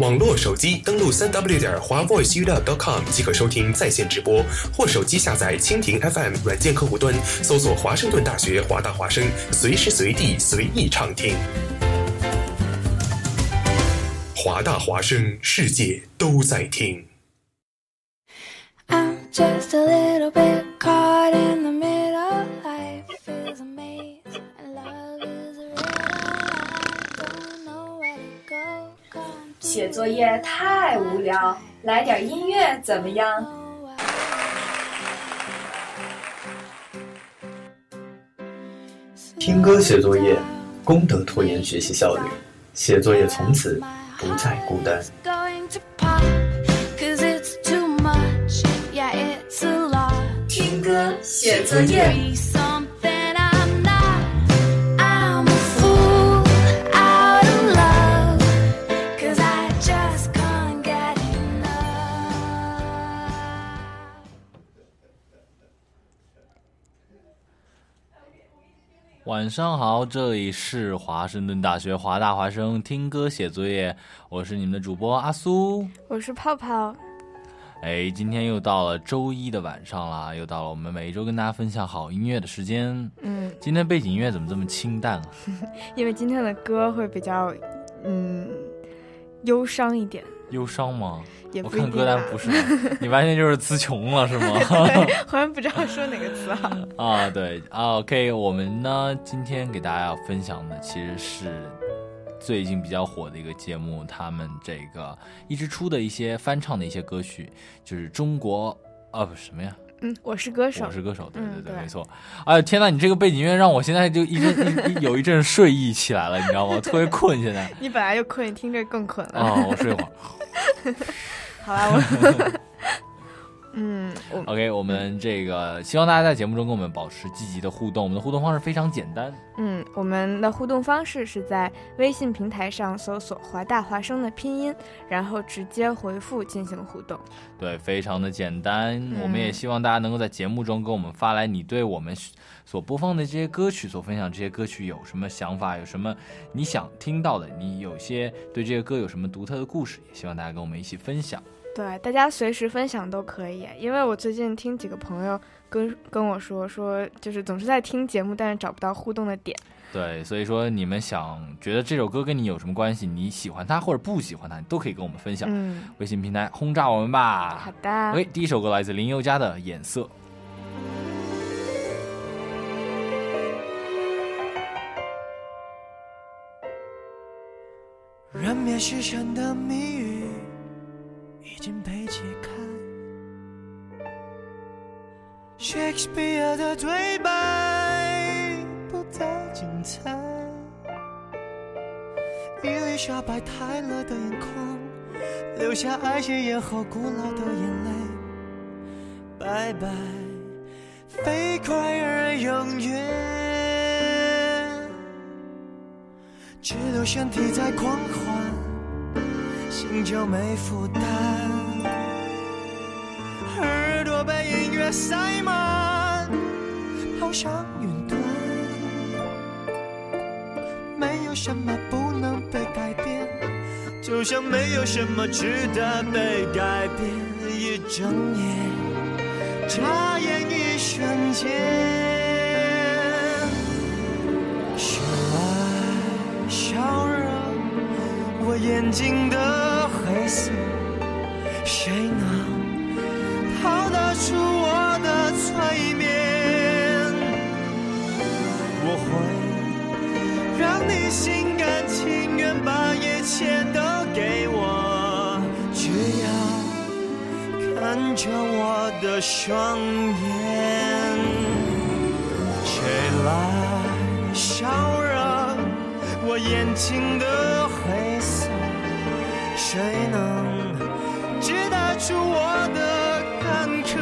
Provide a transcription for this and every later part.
网络手机登录三 w 点华 voiceuw.com 即可收听在线直播，或手机下载蜻蜓 FM 软件客户端，搜索华盛顿大学华大华生，随时随地随意畅听。华大华生，世界都在听。I'm just a little bit 写作业太无聊来点音乐怎么样？听歌写作业功德拖延学习效率写作业从此不再孤单。听歌写作业。晚上好，这里是华盛顿大学华大华生听歌写作业，我是你们的主播阿苏。我是泡泡，哎，今天又到了周一的晚上了，又到了我们每一周跟大家分享好音乐的时间。嗯，今天背景音乐怎么这么清淡啊？因为今天的歌会比较，嗯，忧伤一点，忧伤吗？我看歌单啊不是，你完全就是词穷了是吗？对，好像不知道说哪个词好。啊，对啊，OK，我们呢今天给大家要分享的其实是最近比较火的一个节目，他们这个一直出的一些翻唱的一些歌曲，就是中国啊不什么呀？嗯，我是歌手我，是歌手，对嗯对对，对没错。哎天呐，你这个背景音乐让我现在就一阵一一 有一阵睡意起来了，你知道吗？特别困现在。你本来就困，你听着更困了。啊、我睡一会儿。好吧，我，嗯，OK，我们这个希望大家在节目中跟我们保持积极的互动。我们的互动方式非常简单，嗯，我们的互动方式是在微信平台上搜索“华大华生”的拼音，然后直接回复进行互动。对，非常的简单。我们也希望大家能够在节目中给我们发来你对我们所播放的这些歌曲、所分享这些歌曲有什么想法，有什么你想听到的，你有些对这些歌有什么独特的故事，也希望大家跟我们一起分享。对，大家随时分享都可以，因为我最近听几个朋友跟跟我说说，就是总是在听节目，但是找不到互动的点。对，所以说你们想觉得这首歌跟你有什么关系？你喜欢它或者不喜欢它，你都可以跟我们分享。嗯，微信平台轰炸我们吧。好的。OK，第一首歌来自林宥嘉的《眼色》。人面狮身的谜语已经被解开，Shakespeare 的对白不再精彩，伊丽莎白泰勒的眼眶留下爱戒严后古老的眼泪，拜拜，飞快而永远，只留身体在狂欢，心就没负担，耳朵被音乐塞满，跑上云端，没有什么不能被改变。就像没有什么值得被改变，一睁眼，眨眼一瞬间，谁来消融我眼睛的黑色？谁能逃得出我的催眠？我会让你心甘情愿把一切都给我，只要看着我的双眼。谁来消融我眼睛的灰色？谁能解答出我的坎坷？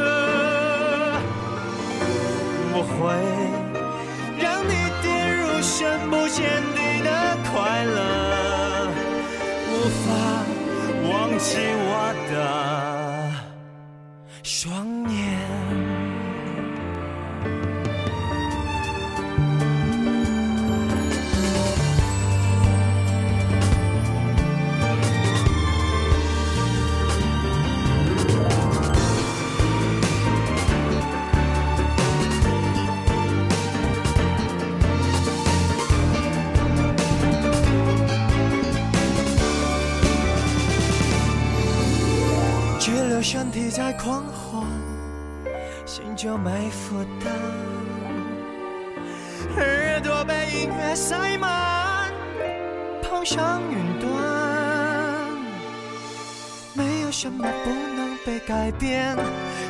我会让你跌入深不见底的快乐，无法忘记我的在狂欢，心就没负担。耳朵被音乐塞满，跑上云端。没有什么不能被改变，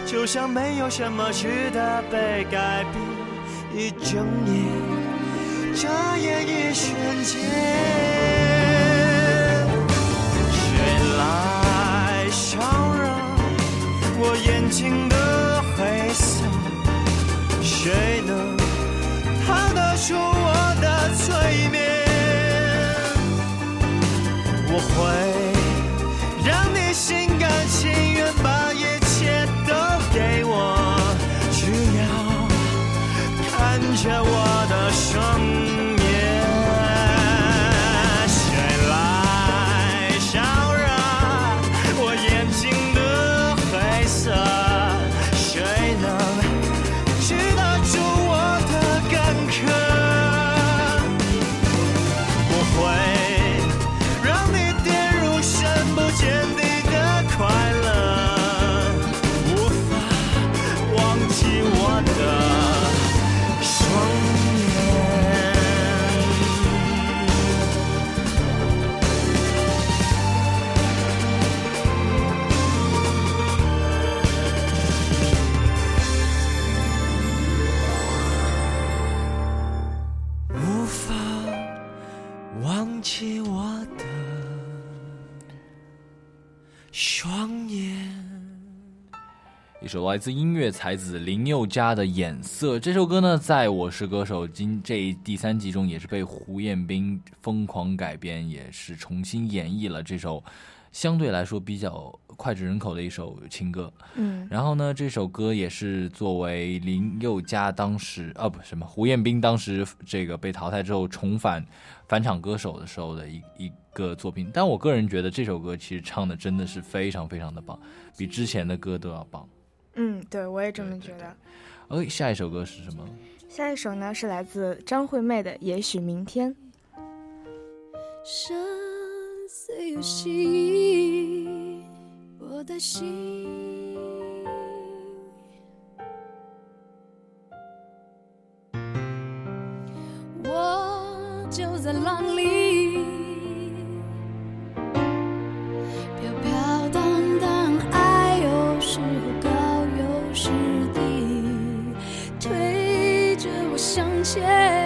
就像没有什么值得被改变。一睁眼，眨眼一瞬间。我眼睛的黑色？谁能逃得出我的催眠？我会让你心甘情愿把一切都给我，只要看着我一首来自音乐才子林宥嘉的《眼色》这首歌呢，在我是歌手今这第三集中也是被胡彦斌疯狂改编，也是重新演绎了这首相对来说比较脍炙人口的一首情歌。嗯，然后呢，这首歌也是作为林宥嘉当时啊不什么胡彦斌当时这个被淘汰之后重返返场歌手的时候的一一个作品。但我个人觉得这首歌其实唱的真的是非常非常的棒，比之前的歌都要棒。嗯，对，我也这么觉得。OK，，下一首歌是什么？下一首呢是来自张惠妹的《也许明天》。生死有心，我的心，谢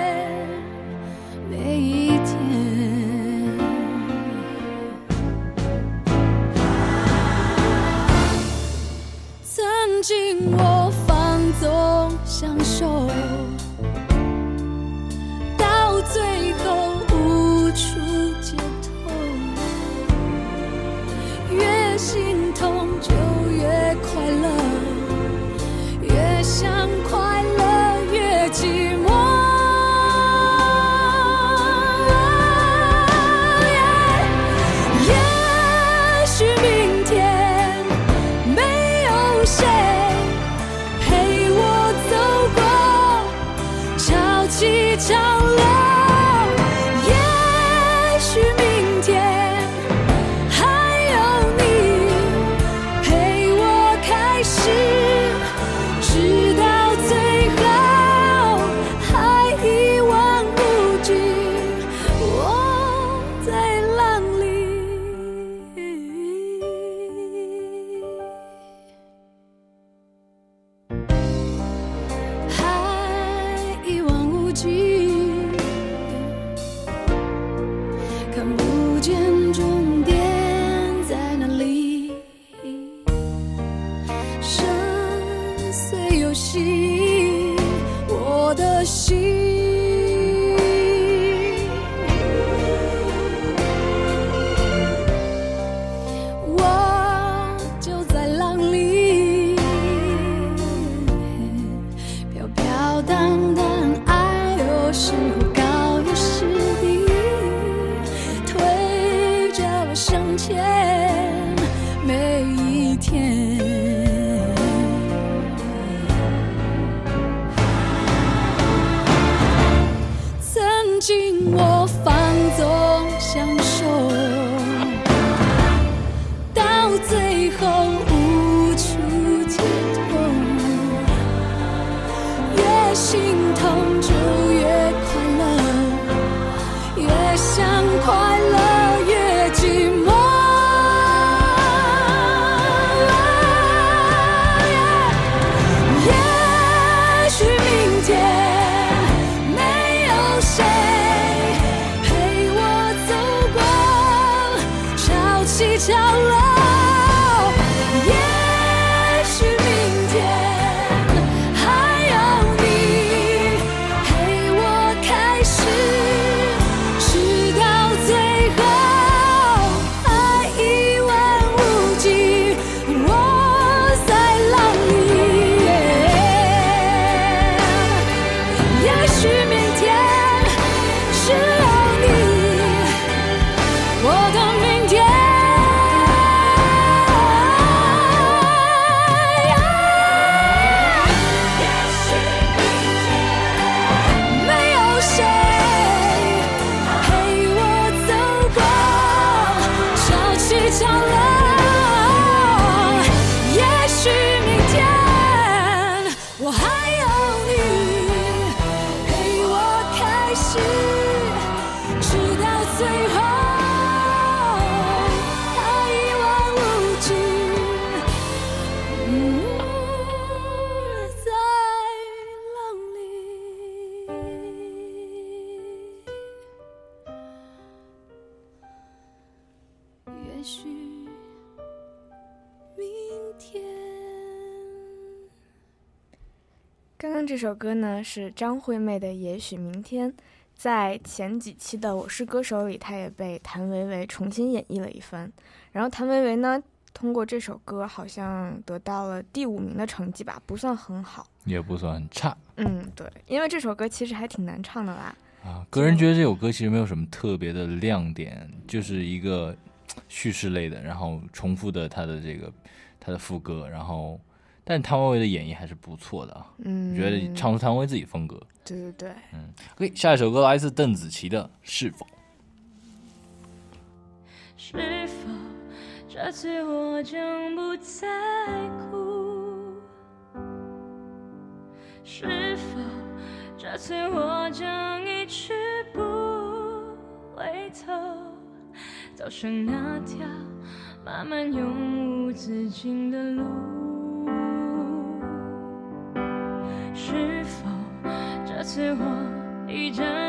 这首歌呢是张惠妹的《也许明天》，在前几期的《我是歌手》里，她也被谭维维重新演绎了一番。然后谭维维呢，通过这首歌好像得到了第五名的成绩吧，不算很好。也不算很差嗯，对，因为这首歌其实还挺难唱的啦。啊。个人觉得这首歌其实没有什么特别的亮点，就是一个 叙事类的，然后重复的它的这个它的副歌，然后但谭维维的演绎还是不错的啊，嗯，我觉得唱出谭维维自己风格。对对对，嗯，OK，下一首歌来自邓紫棋的《是否》。是否这次我将不再哭？是否这次我将一去不回头，走上那条漫漫永无止境的路？赐我一场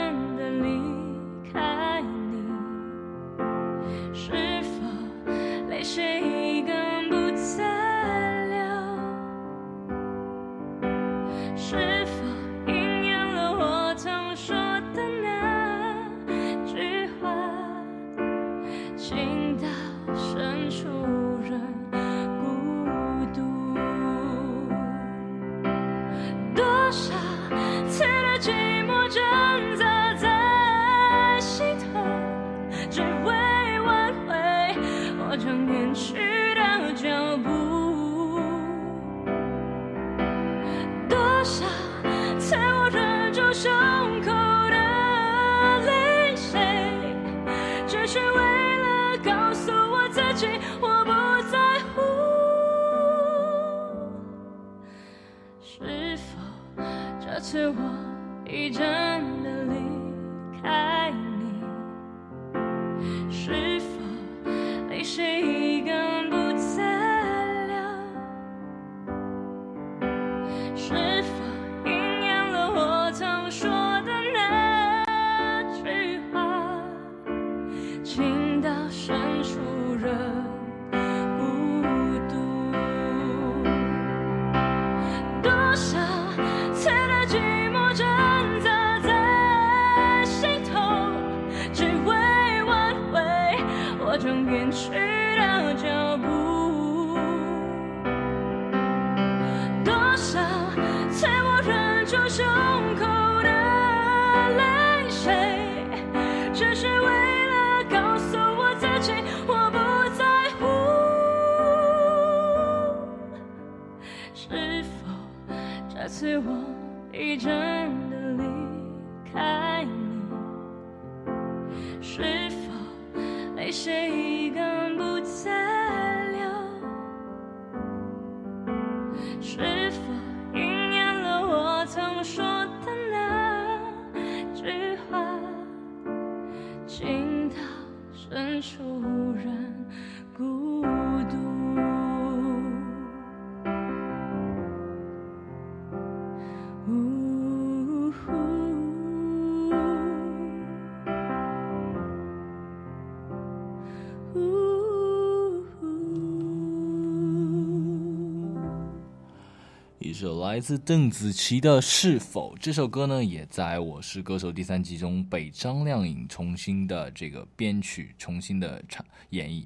首来自邓紫棋的《是否》这首歌呢，也在《我是歌手》第三季中被张靓颖重新的这个编曲、重新的唱演绎。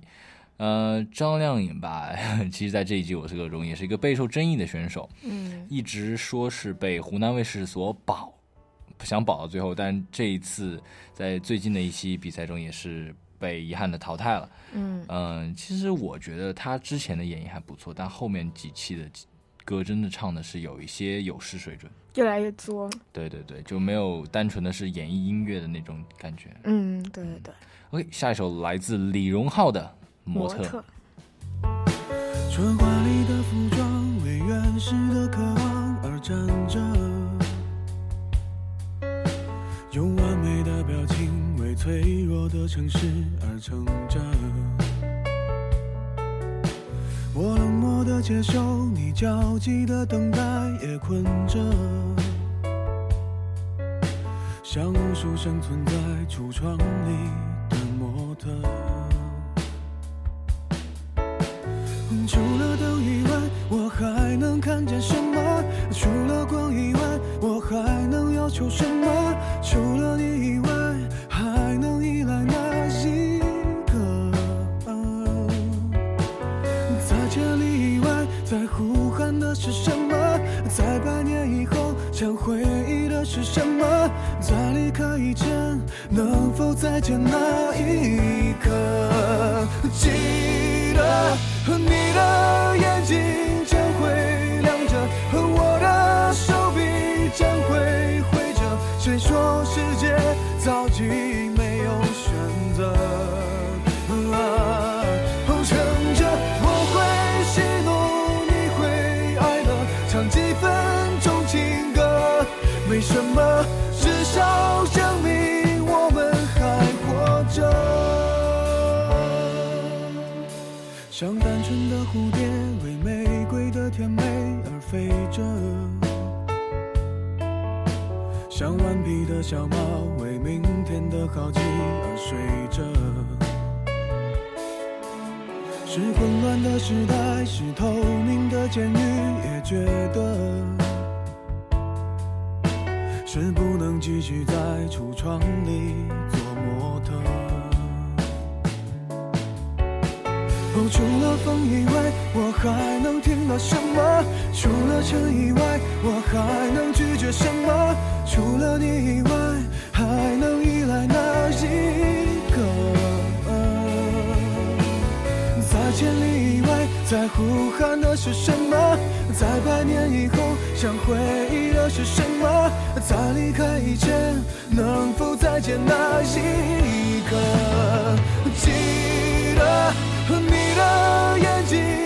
呃，张靓颖吧，其实在这一季《我是歌手》中也是一个备受争议的选手，嗯，一直说是被湖南卫视所保，想保到最后，但这一次在最近的一期比赛中也是被遗憾的淘汰了。嗯嗯，其实我觉得他之前的演绎还不错，但后面几期的歌真的唱的是有一些有失水准。越来越作。对对对，就没有单纯的是演绎音乐的那种感觉。嗯，对对对。OK，下一首来自李荣浩的《模特》。穿华丽的服装，为原始的渴望而站着，用完美的表情为脆弱的城市而撑着。我冷漠的接受你焦急的等待，也困着，像无数生存在橱窗里。觉得是不能继续在橱窗里做模特。哦，除了风以外，我还能听到什么？除了尘以外，我还能拒绝什么？除了你以外，还能依赖哪一个？在千里以外，在呼喊的是什么？在百年以后，想回忆的是什么？在离开以前，能否再见那一刻？记得你的眼睛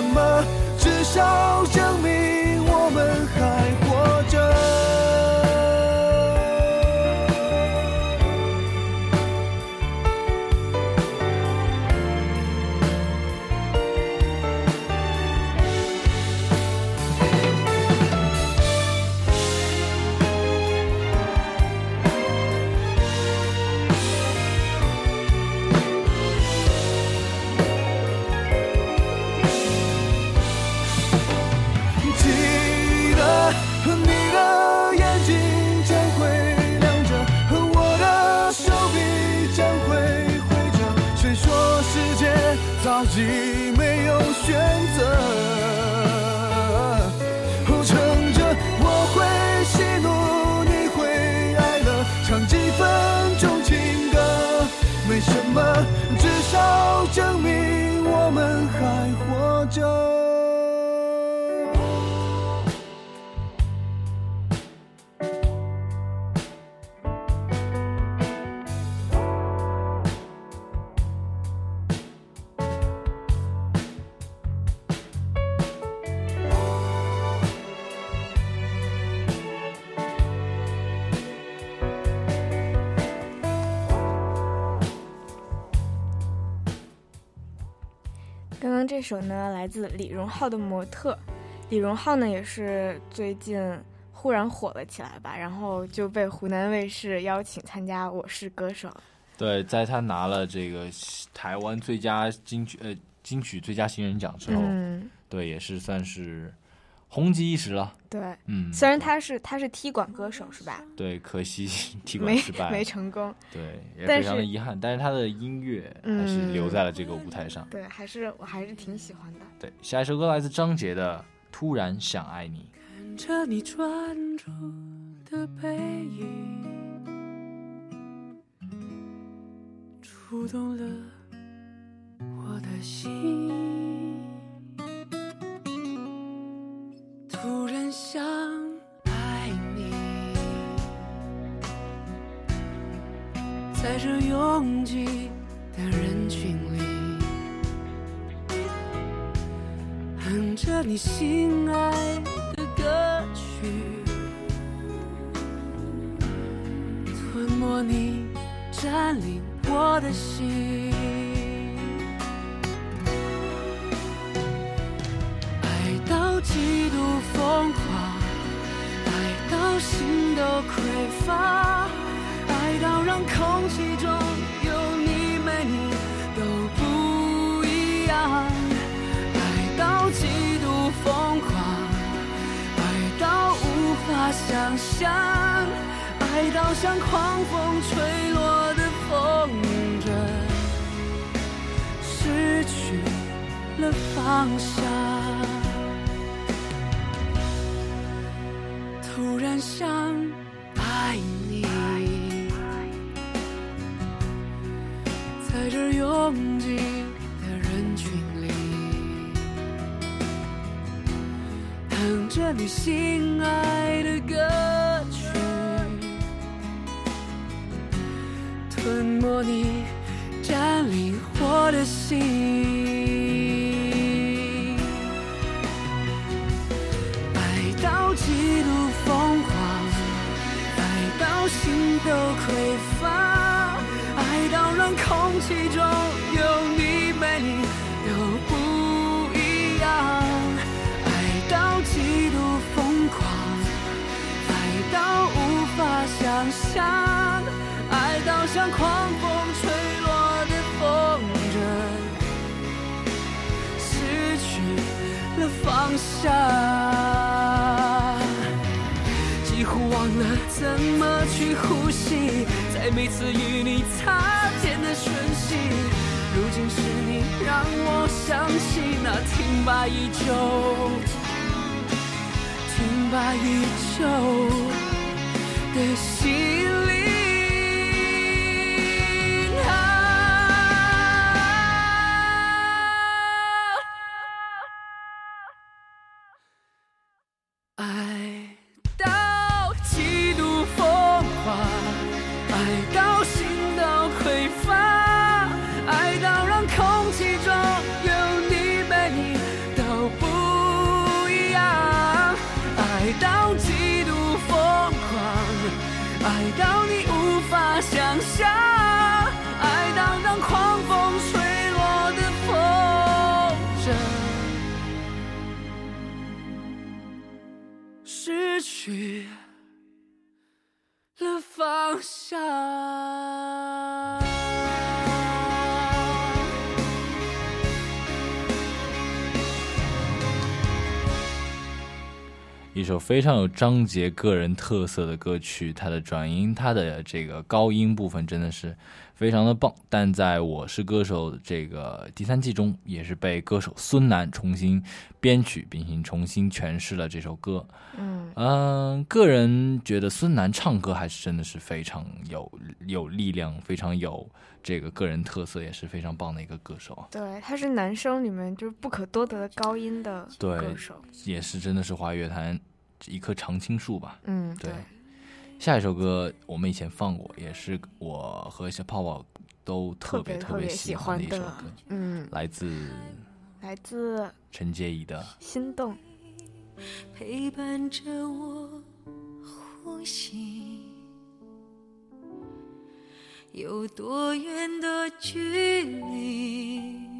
什么，至少首呢，来自李荣浩的《模特》。李荣浩呢，也是最近忽然火了起来吧，然后就被湖南卫视邀请参加《我是歌手》。对，在他拿了这个台湾最佳金曲呃金曲最佳新人奖之后，嗯，对，也是算是红极一时了。对，嗯，虽然他是他是踢馆歌手是吧？对，可惜 踢馆失败，没成功。对，也非常的遗憾。但是他的音乐还是留在了这个舞台上。对，还是我还是挺喜欢的。对，下一首歌来自张杰的《突然想爱你》。看着你专注的背影，触动了我的心。突然想爱你，在这拥挤的人群里，哼着你心爱的歌曲，吞没你，占领我的心。爱到极疯狂，爱到心都匮乏，爱到让空气中有你没你都不一样，爱到极度疯狂，爱到无法想象，爱到像狂风吹落的风筝，失去了方向。突然想爱你，在这拥挤的人群里，哼着你心爱的歌曲，吞没你，占领我的心。像狂风吹落的风筝。失去了方向，几乎忘了怎么去呼吸，在每次与你擦肩的瞬息，如今是你让我想起那挺拔已久、挺拔已久的心首非常有张杰个人特色的歌曲，他的转音，他的这个高音部分真的是非常的棒。但在我是歌手这个第三季中，也是被歌手孙楠重新编曲，并且重新诠释了这首歌。嗯嗯，个人觉得孙楠唱歌还是真的是非常有有力量，非常有这个个人特色，也是非常棒的一个歌手。对，他是男生里面就是不可多得的高音的对歌手。，也是真的是华语乐坛一棵常青树吧。嗯，对。下一首歌我们以前放过，也是我和小泡泡都特别特别喜喜欢的欢的一首歌，嗯，来自来自陈洁仪的《心动。陪伴着我呼吸，有多远的距离？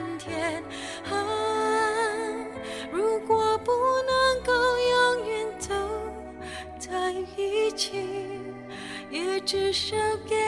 也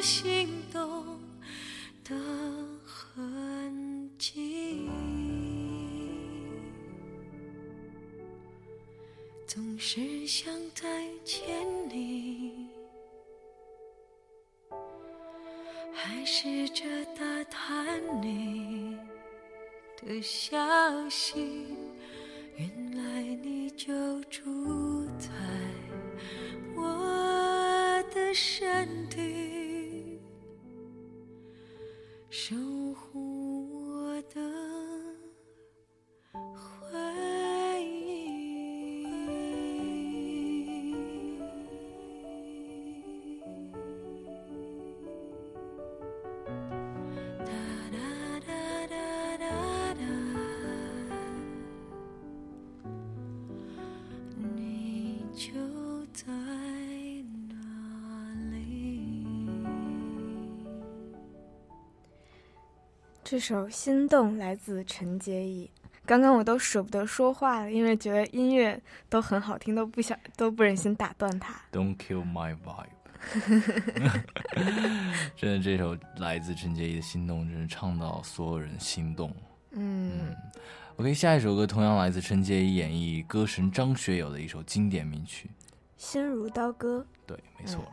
心动的痕迹，总是想再见你，还试着打探你的消息。这首《心动》来自陈洁仪。刚刚我都舍不得说话了，因为觉得音乐都很好听，都不想都不忍心打断它。Don't kill my vibe。真的，这首来自陈洁仪的《心动》，真是唱到所有人心动。嗯，OK，下一首歌同样来自陈洁仪演绎歌神张学友的一首经典名曲。心如刀割。对，没错。我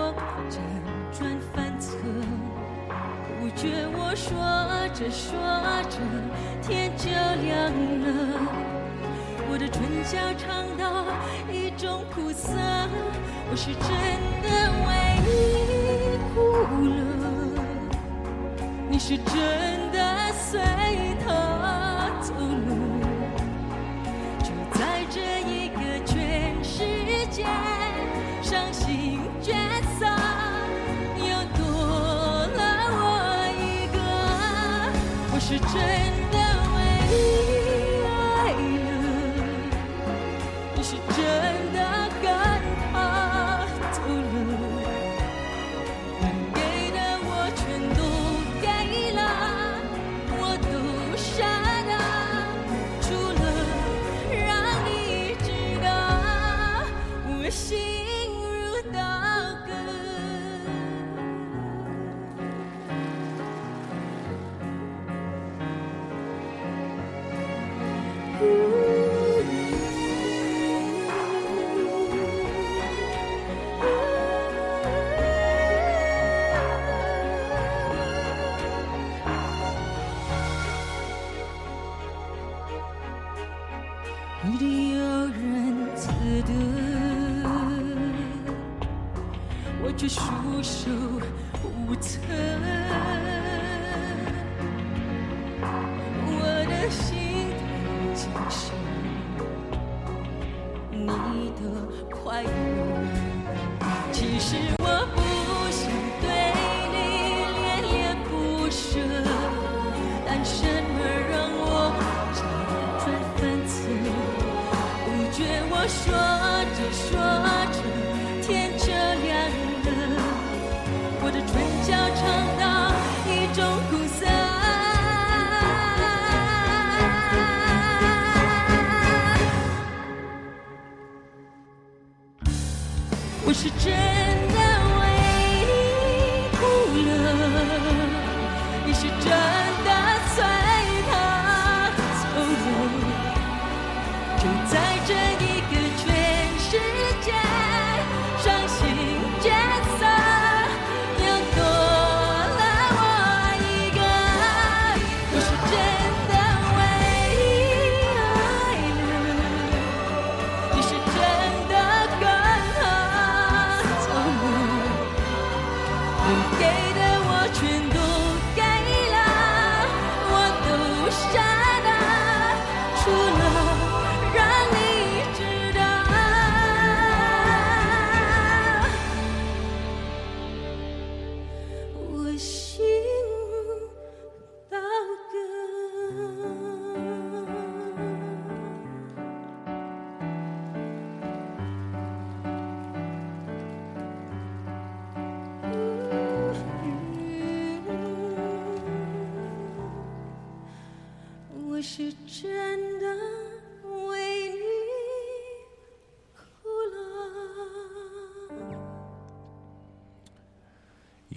觉我说着说着，天就亮了。我的唇角尝到一种苦涩，我是真的为你哭了，你是真的随个，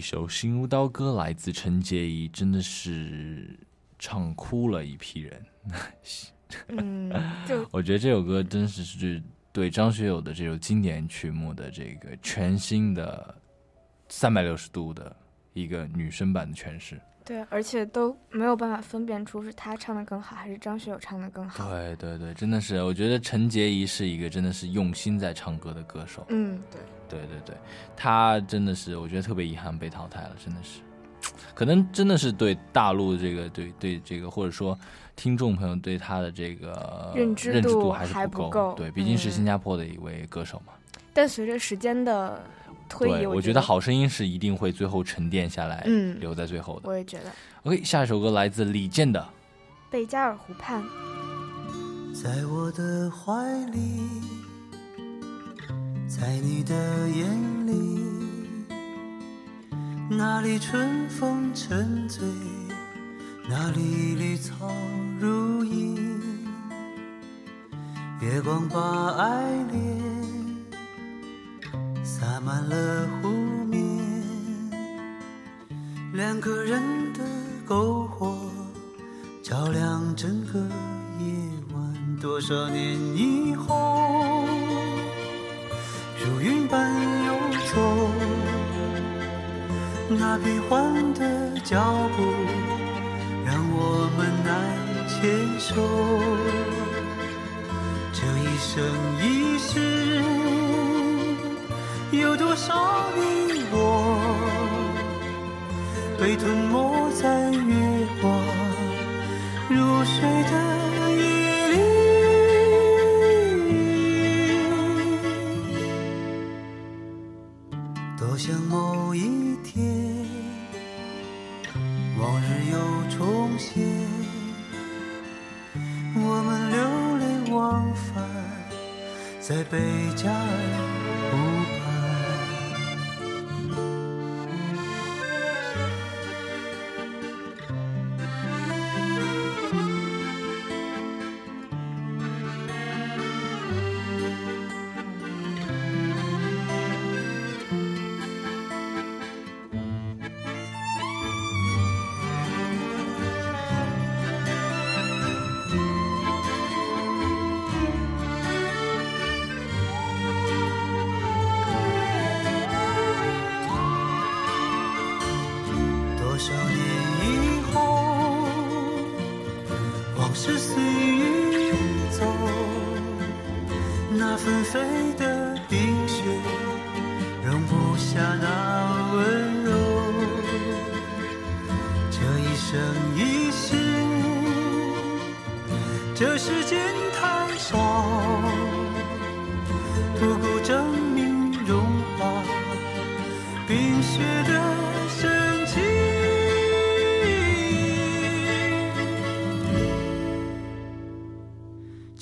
首《心如刀割》来自陈洁仪，真的是唱哭了一批人。嗯，就 我觉得这首歌真是是对张学友的这首经典曲目的这个全新的三百六十度的一个女生版的诠释。对，而且都没有办法分辨出是他唱的更好，还是张学友唱的更好。对对对，真的是，我觉得陈洁仪是一个真的是用心在唱歌的歌手。嗯，对，对对对，她真的是，我觉得特别遗憾被淘汰了，真的是，可能真的是对大陆这个对对这个，或者说听众朋友对她的这个认知度还是够。不够对，毕竟是嗯新加坡的一位歌手嘛。但随着时间的推移，对，我觉觉得《好声音》是一定会最后沉淀下来，嗯留在最后的。我也觉得。OK，下一首歌来自李健的贝加尔湖畔，在我的怀里，在你的眼里，那里春风沉醉，那里绿草如茵，月光把爱恋洒满了湖面，两个人的篝火照亮整个夜晚。多少年以后，如云般游走，那变幻的脚步让我们难牵手。这一生一世，有多少你我被吞没在月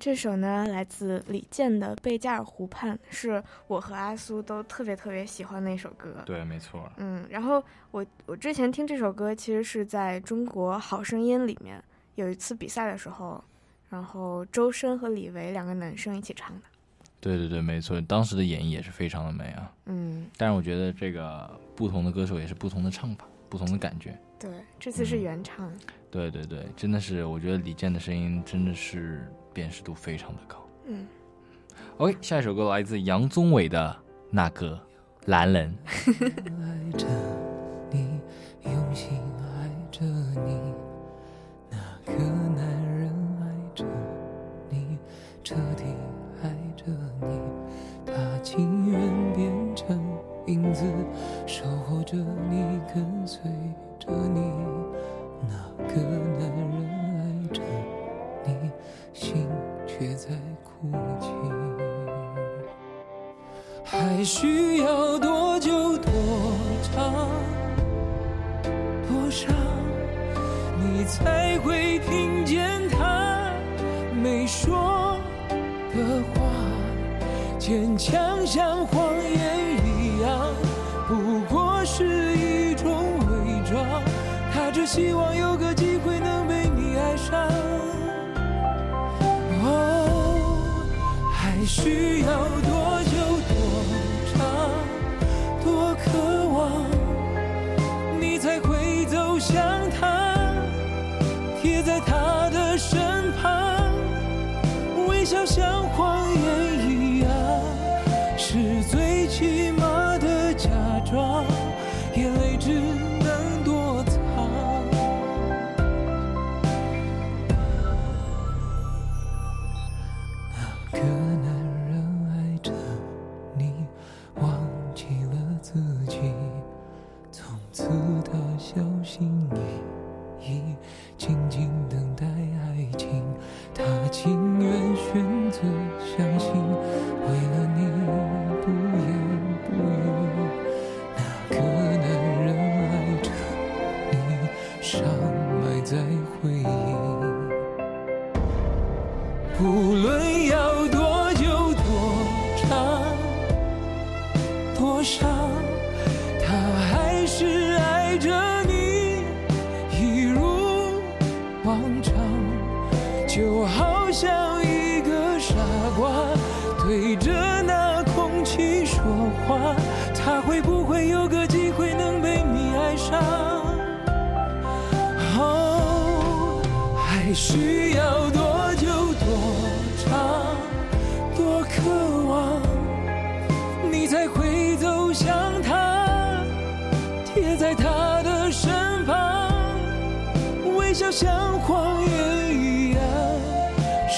这首呢来自李健的《贝加尔湖畔》，是我和阿苏都特别特别喜欢的一首歌。对，没错。嗯，然后我我之前听这首歌，其实是在中国好声音里面有一次比赛的时候，然后周深和李维两个男生一起唱的。对对对，没错，当时的演绎也是非常的美啊。嗯，但是我觉得这个不同的歌手也是不同的唱法，不同的感觉。对，这次是原唱。对对对，真的是，我觉得李健的声音真的是辨识度非常的高。嗯，OK，下一首歌来自杨宗纬的那个男人。还需要多久多长多少你才会听见他没说的话坚强像谎言一样不过是一种伪装他只希望有个机会能被你爱上哦还需要多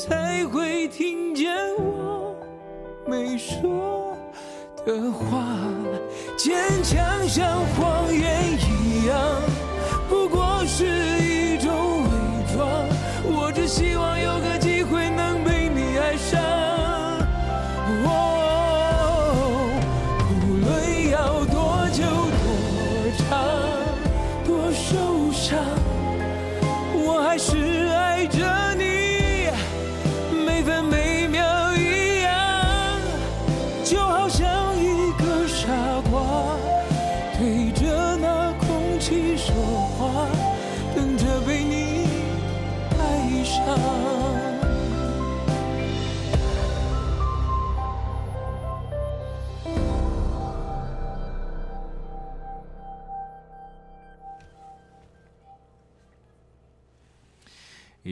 才会听见我没说的话？坚强像谎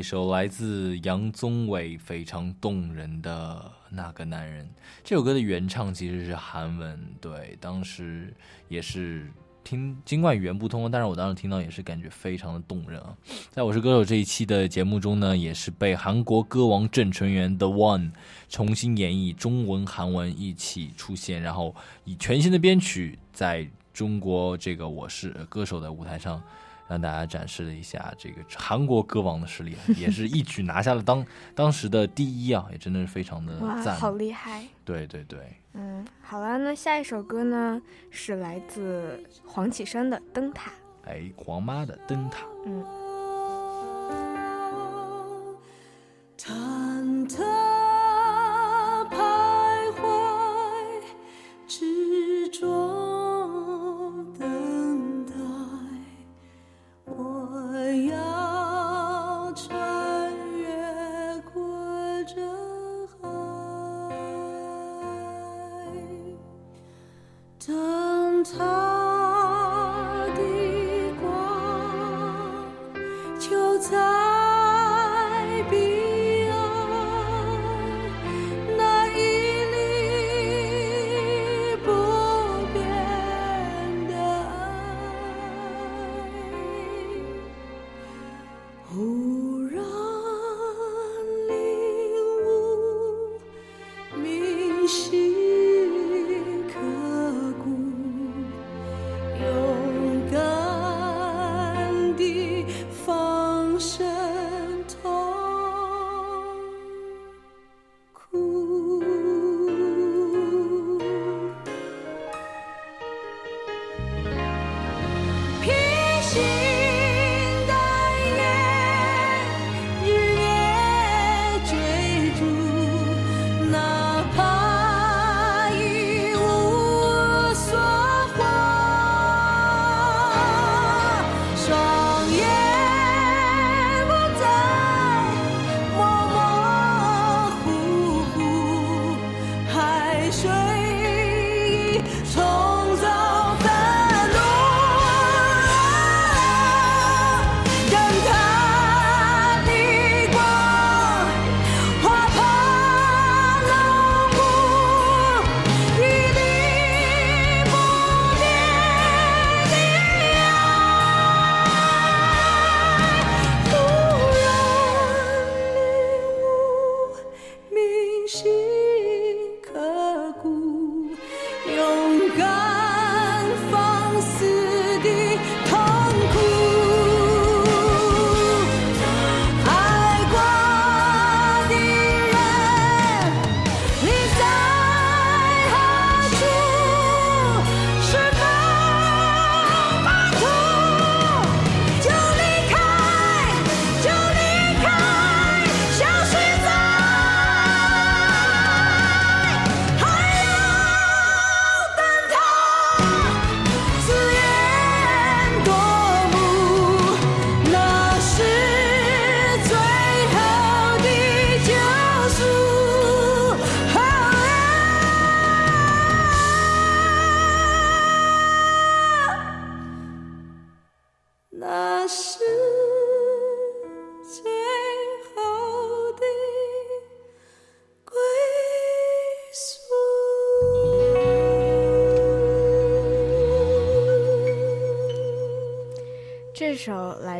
首来自杨宗纬非常动人的那个男人。这首歌的原唱其实是韩文，对，当时也是听，尽管语言不通，但是我当时听到也是感觉非常的动人啊。在我是歌手这一期的节目中呢，也是被韩国歌王郑成元 The One 重新演绎，中文、韩文一起出现，然后以全新的编曲，在中国这个我是歌手的舞台上。让大家展示了一下这个韩国歌王的实力，也是一举拿下了当当时的第一啊，也真的是非常的哇，赞。好厉害！对对对，嗯，好了，那下一首歌呢是来自黄绮珊的《灯塔》。哎，黄妈的灯塔，嗯。忐忑徘徊，执着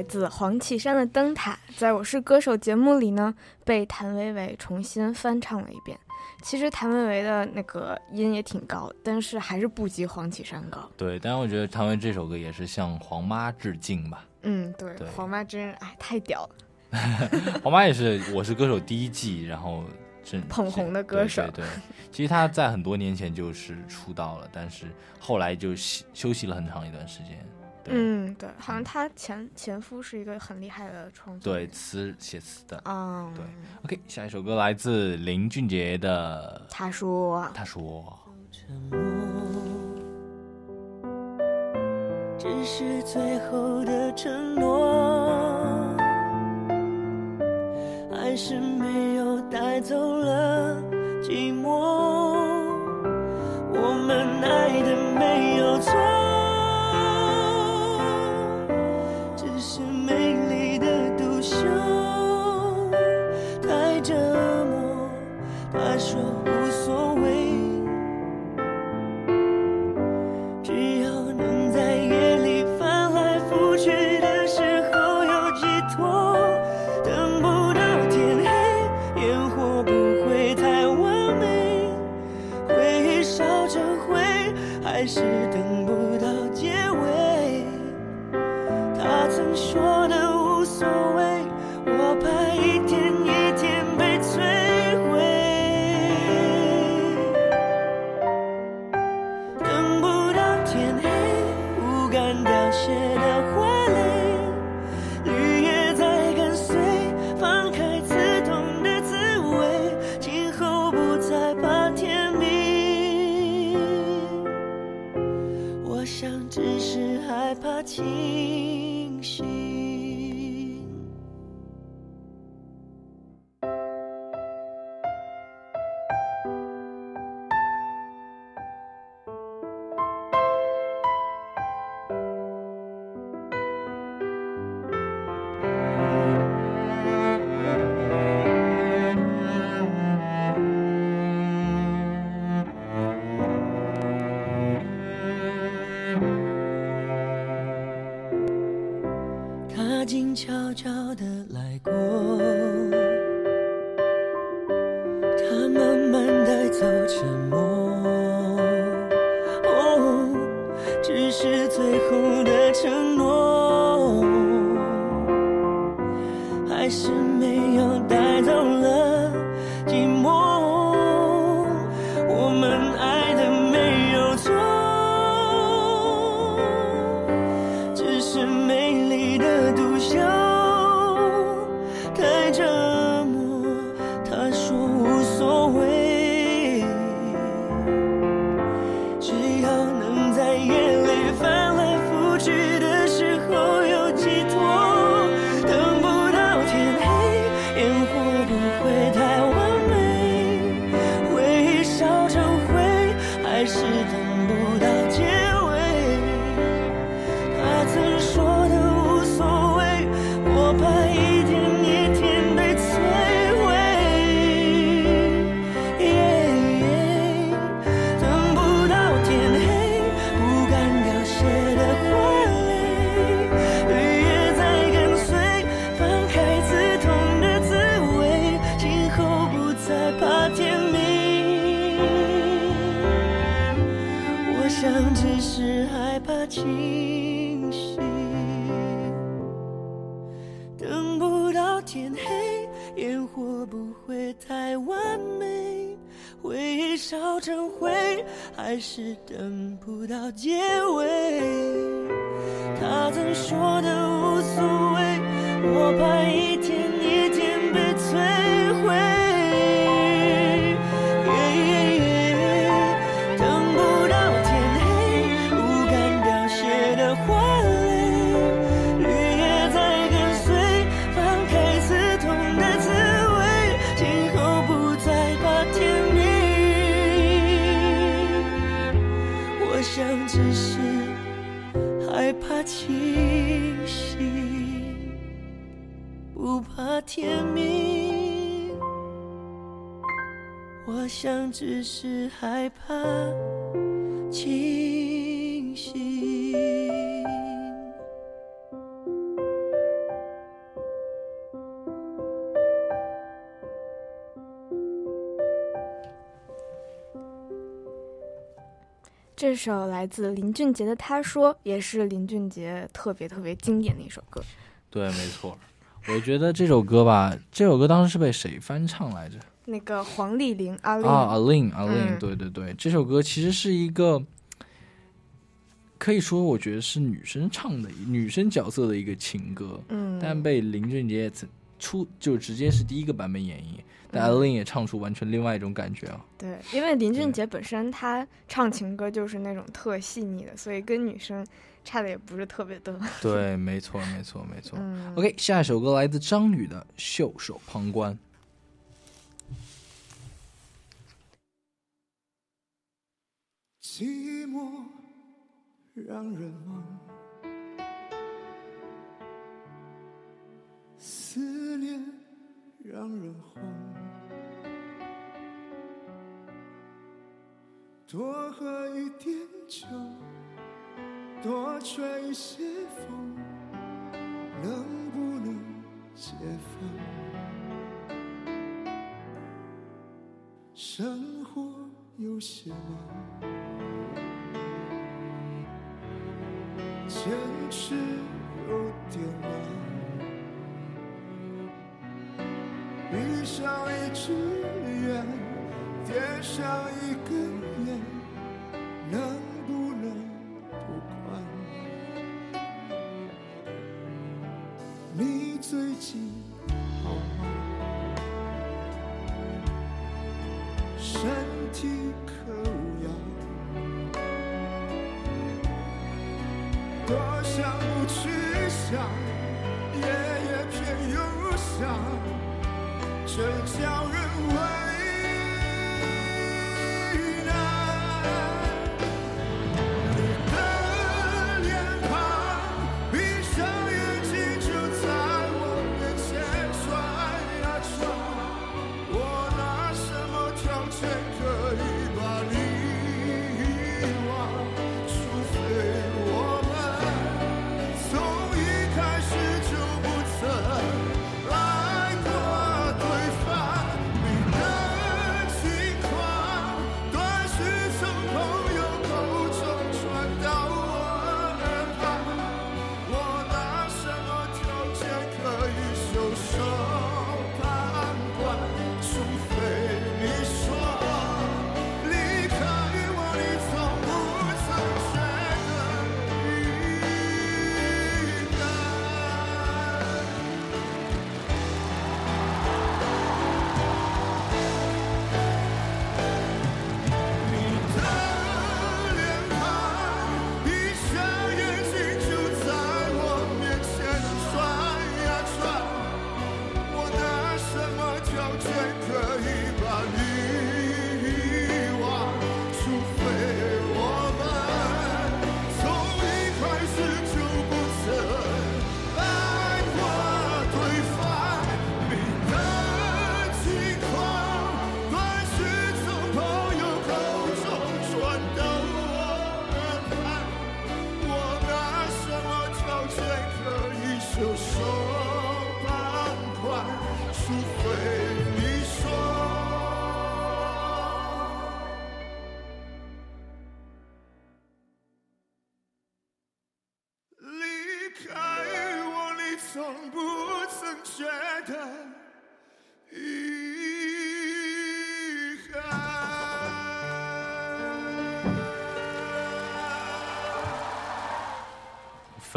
自黄绮珊的《灯塔》，在我是歌手节目里呢，被谭维维重新翻唱了一遍。其实谭维维的那个音也挺高，但是还是不及黄绮珊高。对，但是我觉得谭维维这首歌也是向黄妈致敬吧。嗯，对，对黄妈真哎太屌了。黄妈也是《我是歌手》第一季，然后真捧红的歌手对对对，其实她在很多年前就是出道了，但是后来就休休息了很长一段时间。对嗯，对，好像他前前夫是一个很厉害的创作对，词写词的。嗯，对，OK，下一首歌来自林俊杰的《他说他说只是最后的承诺，还是没有带走了寂寞。想只是害怕清醒。清醒，等不到天黑，烟火不会太完美，回忆烧成灰，还是等不到结尾。他曾说的无所谓，我怕一天甜蜜我想只是害怕清醒这首来自林俊杰的他说也是林俊杰特别特别经典的一首歌。对没错。我觉得这首歌吧，这首歌当时是被谁翻唱来着？那个黄丽玲阿玲啊，阿玲。阿令，嗯对对对，这首歌其实是一个可以说我觉得是女生唱的女生角色的一个情歌，嗯。但被林俊杰出就直接是第一个版本演绎，但阿令也唱出完全另外一种感觉啊。对，因为林俊杰本身他唱情歌就是那种特细腻的，所以跟女生差的也不是特别多。对，没错，没错，没错。嗯 OK，下一首歌来自张宇的《袖手旁观》。寂寞让人忙，思念让人慌。多喝一点酒，多吹一些风，能不能解放？生活有些忙。坚持有点难，上一只烟，点上一根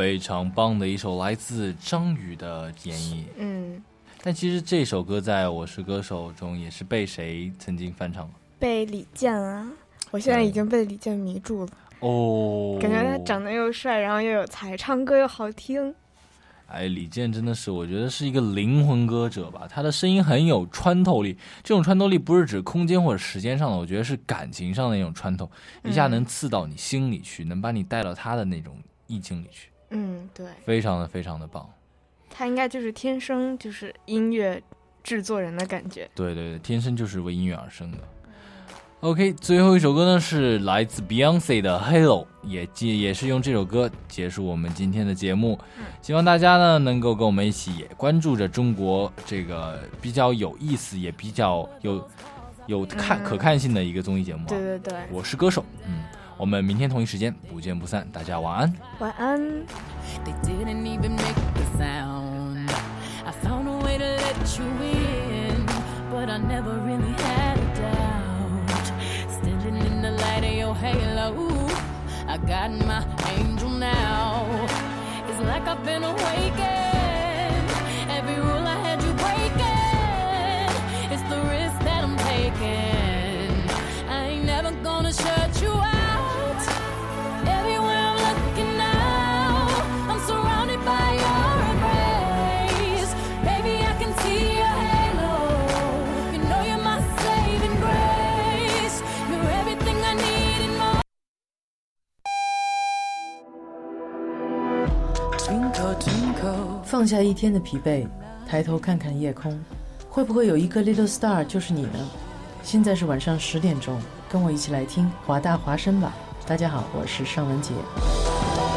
非常棒的一首来自张宇的演绎。嗯，但其实这首歌在《我是歌手》中也是被谁曾经翻唱了？被李健啊，我现在已经被李健迷住了，哦，感觉他长得又帅，然后又有才，唱歌又好听。哎，李健真的是，我觉得是一个灵魂歌者吧。他的声音很有穿透力，这种穿透力不是指空间或者时间上的，我觉得是感情上的那种穿透，一下能刺到你心里去，能把你带到他的那种意境里去，嗯，对，非常的非常的棒。他应该就是天生就是音乐制作人的感觉。对对对，天生就是为音乐而生的。OK，最后一首歌呢是来自 Beyonce 的《Hello》，也结也是用这首歌结束我们今天的节目。希望大家呢能够跟我们一起也关注着中国这个比较有意思也比较有有看、嗯可看性的一个综艺节目、啊。对对对我是歌手。嗯，我们明天同一时间不见不散，大家晚安。晚安。They didn't even make the sound. I found a way to let you in, but I never really had a doubt. Standing in the light of your halo, I got my angel now. It's like I've been awakened. 放下一天的疲惫，抬头看看夜空，会不会有一个 little star 就是你呢？现在是晚上十点钟，跟我一起来听华大华声吧。大家好，我是尚雯婕。